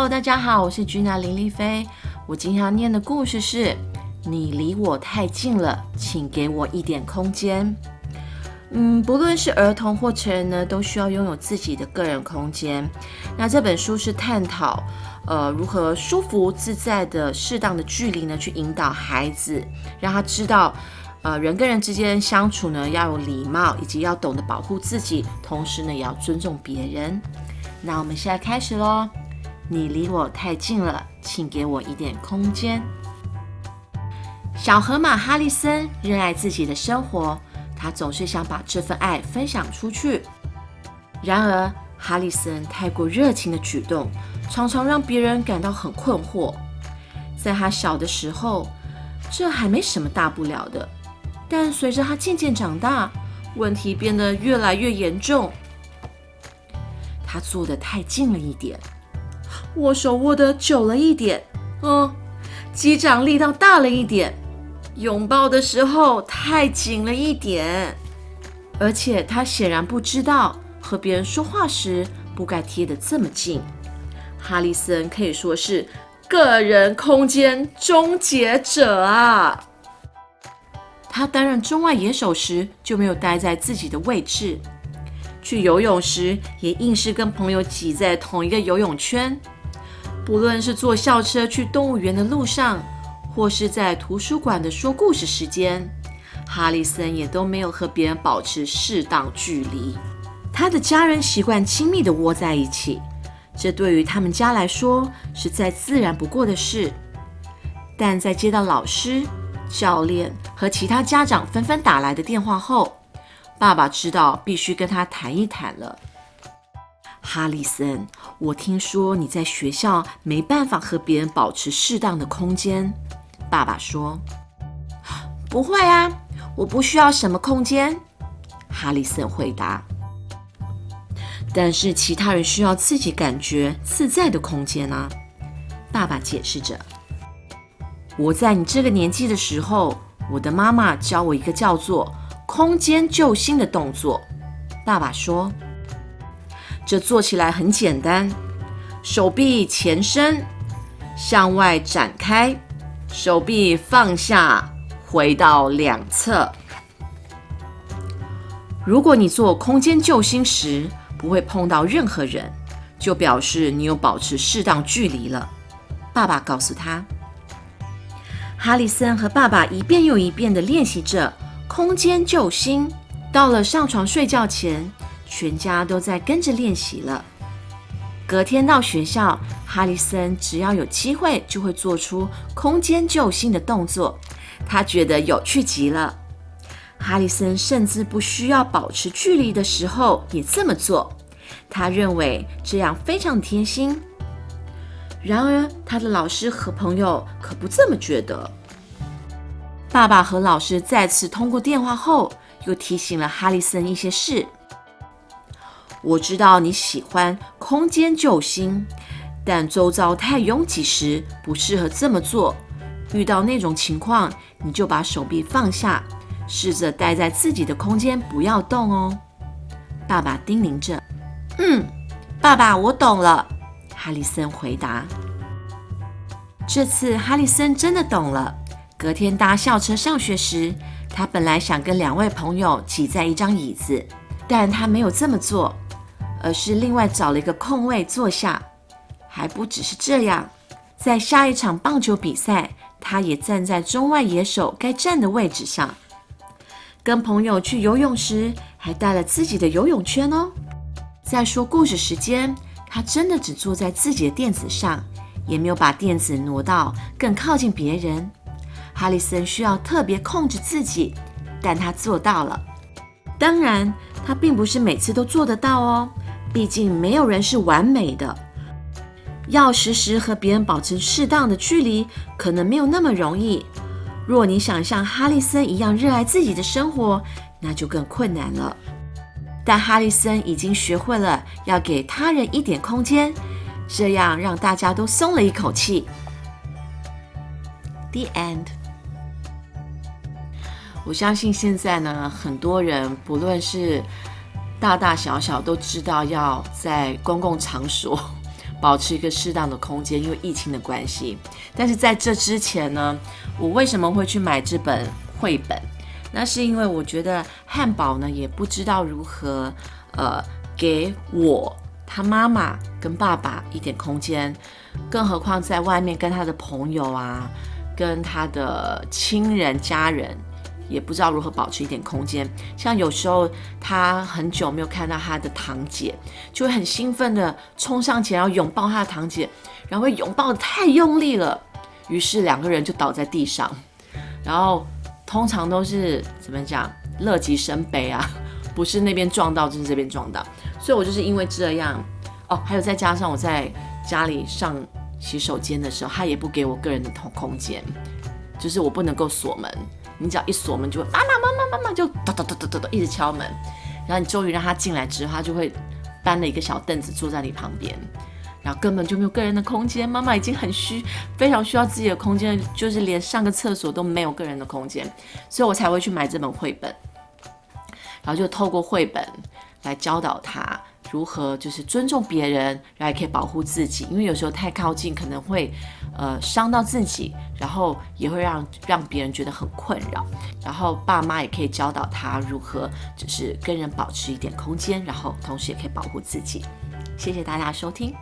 Hello，大家好，我是君娜林丽菲。我今天要念的故事是：你离我太近了，请给我一点空间。嗯，不论是儿童或成人呢，都需要拥有自己的个人空间。那这本书是探讨，呃，如何舒服自在的、适当的距离呢，去引导孩子，让他知道，呃，人跟人之间相处呢，要有礼貌，以及要懂得保护自己，同时呢，也要尊重别人。那我们现在开始喽。你离我太近了，请给我一点空间。小河马哈利森热爱自己的生活。他总是想把这份爱分享出去，然而哈里森太过热情的举动，常常让别人感到很困惑。在他小的时候，这还没什么大不了的，但随着他渐渐长大，问题变得越来越严重。他坐得太近了一点，握手握得久了一点，嗯，击掌力道大了一点。拥抱的时候太紧了一点，而且他显然不知道和别人说话时不该贴得这么近。哈里森可以说是个人空间终结者啊！他担任中外野手时就没有待在自己的位置，去游泳时也硬是跟朋友挤在同一个游泳圈，不论是坐校车去动物园的路上。或是在图书馆的说故事时间，哈里森也都没有和别人保持适当距离。他的家人习惯亲密的窝在一起，这对于他们家来说是再自然不过的事。但在接到老师、教练和其他家长纷纷打来的电话后，爸爸知道必须跟他谈一谈了。哈里森，我听说你在学校没办法和别人保持适当的空间。爸爸说：“不会啊，我不需要什么空间。”哈里森回答。但是其他人需要自己感觉自在的空间啊。爸爸解释着：“我在你这个年纪的时候，我的妈妈教我一个叫做‘空间救星’的动作。”爸爸说：“这做起来很简单，手臂前伸，向外展开。”手臂放下，回到两侧。如果你做空间救星时不会碰到任何人，就表示你有保持适当距离了。爸爸告诉他，哈里森和爸爸一遍又一遍地练习着空间救星。到了上床睡觉前，全家都在跟着练习了。隔天到学校，哈里森只要有机会就会做出空间救星的动作，他觉得有趣极了。哈里森甚至不需要保持距离的时候也这么做，他认为这样非常贴心。然而，他的老师和朋友可不这么觉得。爸爸和老师再次通过电话后，又提醒了哈里森一些事。我知道你喜欢空间救星，但周遭太拥挤时不适合这么做。遇到那种情况，你就把手臂放下，试着待在自己的空间，不要动哦。爸爸叮咛着。嗯，爸爸，我懂了。哈里森回答。这次哈里森真的懂了。隔天搭校车上学时，他本来想跟两位朋友挤在一张椅子，但他没有这么做。而是另外找了一个空位坐下，还不只是这样，在下一场棒球比赛，他也站在中外野手该站的位置上。跟朋友去游泳时，还带了自己的游泳圈哦。在说故事时间，他真的只坐在自己的垫子上，也没有把垫子挪到更靠近别人。哈里森需要特别控制自己，但他做到了。当然，他并不是每次都做得到哦。毕竟没有人是完美的，要时时和别人保持适当的距离，可能没有那么容易。若你想像哈里森一样热爱自己的生活，那就更困难了。但哈里森已经学会了要给他人一点空间，这样让大家都松了一口气。The end。我相信现在呢，很多人不论是大大小小都知道要在公共场所 保持一个适当的空间，因为疫情的关系。但是在这之前呢，我为什么会去买这本绘本？那是因为我觉得汉堡呢也不知道如何呃给我他妈妈跟爸爸一点空间，更何况在外面跟他的朋友啊，跟他的亲人家人。也不知道如何保持一点空间，像有时候他很久没有看到他的堂姐，就会很兴奋的冲上前要拥抱他的堂姐，然后拥抱的太用力了，于是两个人就倒在地上，然后通常都是怎么讲，乐极生悲啊，不是那边撞到就是这边撞到，所以我就是因为这样，哦，还有再加上我在家里上洗手间的时候，他也不给我个人的空空间，就是我不能够锁门。你只要一锁门，就会妈妈妈妈妈妈就咚咚咚咚咚咚一直敲门，然后你终于让他进来之后，他就会搬了一个小凳子坐在你旁边，然后根本就没有个人的空间。妈妈已经很需，非常需要自己的空间，就是连上个厕所都没有个人的空间，所以我才会去买这本绘本，然后就透过绘本来教导他。如何就是尊重别人，然后也可以保护自己，因为有时候太靠近可能会，呃，伤到自己，然后也会让让别人觉得很困扰。然后爸妈也可以教导他如何就是跟人保持一点空间，然后同时也可以保护自己。谢谢大家收听。